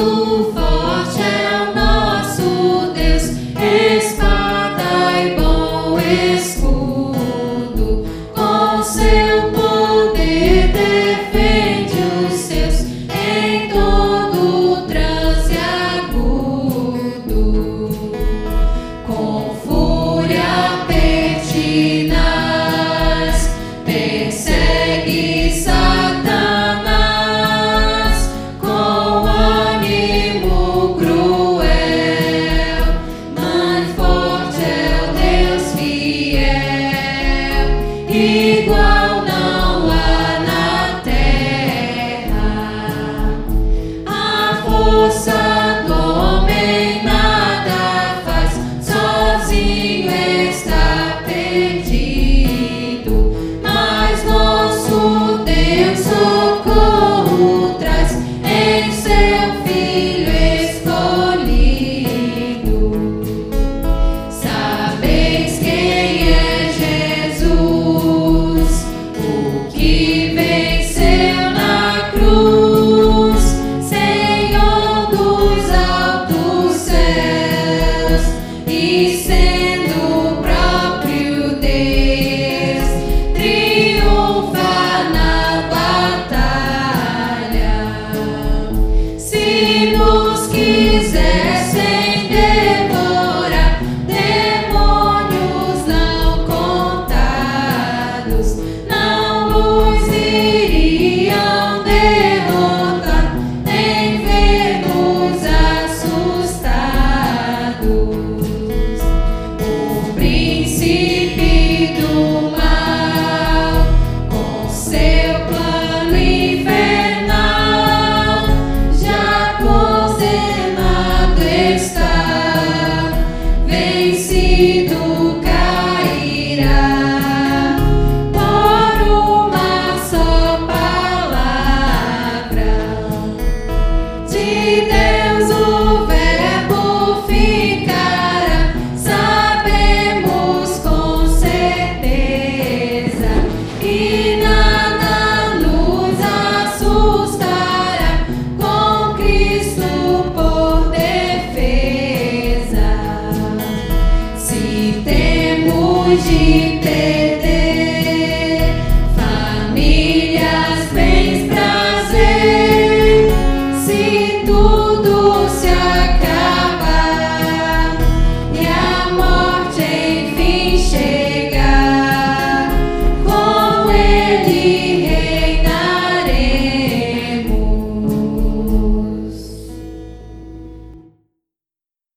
no fortune. see. Ele